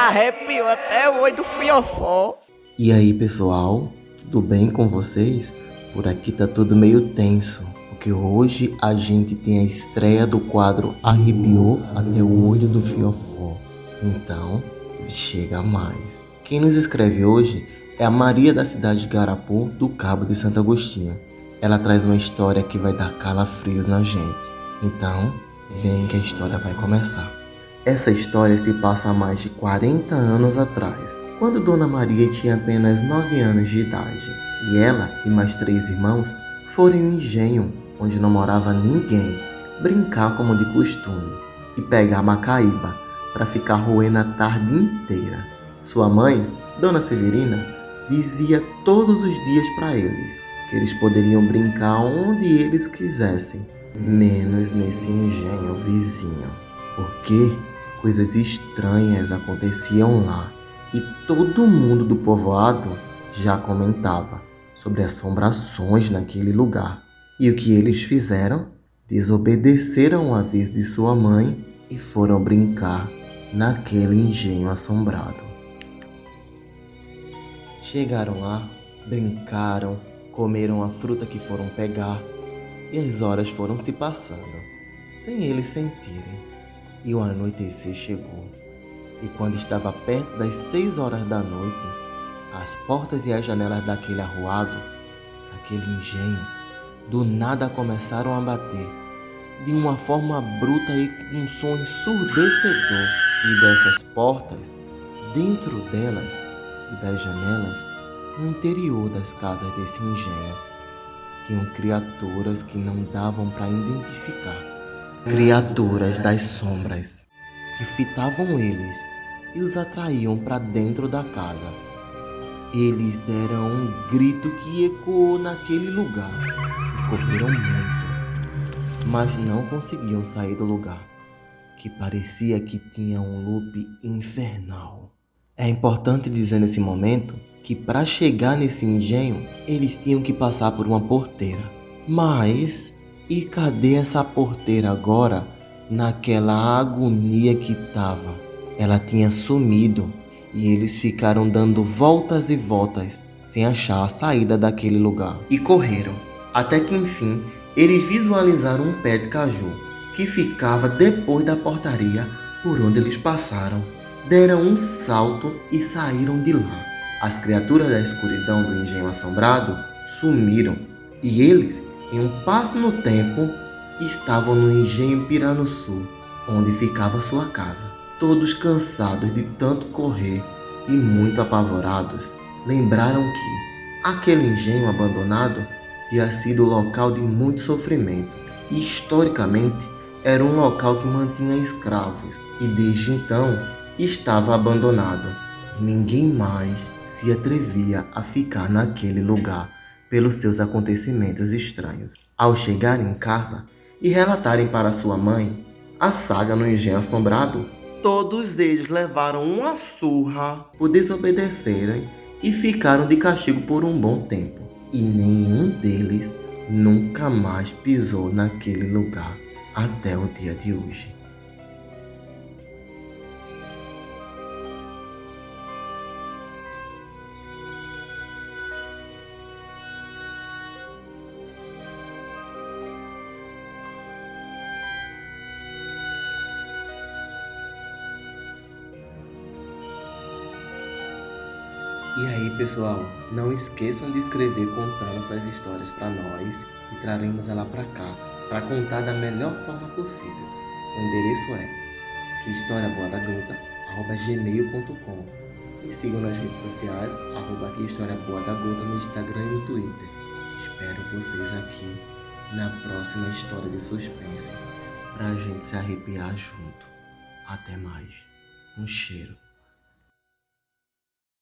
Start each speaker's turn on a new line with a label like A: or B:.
A: Arrepiou até o olho do fiofó.
B: E aí, pessoal? Tudo bem com vocês? Por aqui tá tudo meio tenso, porque hoje a gente tem a estreia do quadro Arrepiou até o olho do fiofó. Então, chega mais. Quem nos escreve hoje é a Maria da cidade de Garapô, do Cabo de Santo Agostinho. Ela traz uma história que vai dar calafrios na gente. Então, vem que a história vai começar. Essa história se passa há mais de 40 anos atrás, quando Dona Maria tinha apenas 9 anos de idade. E ela e mais três irmãos foram em um engenho onde não morava ninguém, brincar como de costume e pegar macaíba para ficar roendo a tarde inteira. Sua mãe, Dona Severina, dizia todos os dias para eles que eles poderiam brincar onde eles quisessem, menos nesse engenho vizinho, porque coisas estranhas aconteciam lá e todo mundo do povoado já comentava sobre assombrações naquele lugar. E o que eles fizeram? Desobedeceram a vez de sua mãe e foram brincar naquele engenho assombrado. Chegaram lá, brincaram, comeram a fruta que foram pegar e as horas foram se passando, sem eles sentirem. E o anoitecer chegou. E quando estava perto das seis horas da noite, as portas e as janelas daquele arruado, daquele engenho, do nada começaram a bater, de uma forma bruta e com um som ensurdecedor. E dessas portas, dentro delas e das janelas, no interior das casas desse engenho, tinham criaturas que não davam para identificar. Criaturas das sombras que fitavam eles e os atraíam para dentro da casa. Eles deram um grito que ecoou naquele lugar e correram muito, mas não conseguiam sair do lugar, que parecia que tinha um loop infernal. É importante dizer nesse momento que para chegar nesse engenho eles tinham que passar por uma porteira. Mas e cadê essa porteira agora naquela agonia que tava? Ela tinha sumido e eles ficaram dando voltas e voltas sem achar a saída daquele lugar. E correram, até que enfim eles visualizaram um pé de caju que ficava depois da portaria por onde eles passaram. Deram um salto e saíram de lá. As criaturas da escuridão do engenho assombrado sumiram e eles, em um passo no tempo, estavam no engenho Piranuçu, onde ficava sua casa. Todos cansados de tanto correr e muito apavorados, lembraram que aquele engenho abandonado tinha sido local de muito sofrimento. E historicamente era um local que mantinha escravos e desde então estava abandonado. Ninguém mais se atrevia a ficar naquele lugar pelos seus acontecimentos estranhos. Ao chegarem em casa e relatarem para sua mãe a saga no engenho assombrado, todos eles levaram uma surra por desobedecerem e ficaram de castigo por um bom tempo. E nenhum deles nunca mais pisou naquele lugar até o dia de hoje. E aí, pessoal, não esqueçam de escrever contando suas histórias para nós e traremos ela para cá, para contar da melhor forma possível. O endereço é quehistoriaboadagota@gmail.com e sigam nas redes sociais arroba quehistoriaboadagota no Instagram e no Twitter. Espero vocês aqui na próxima história de suspense, pra gente se arrepiar junto. Até mais. Um cheiro.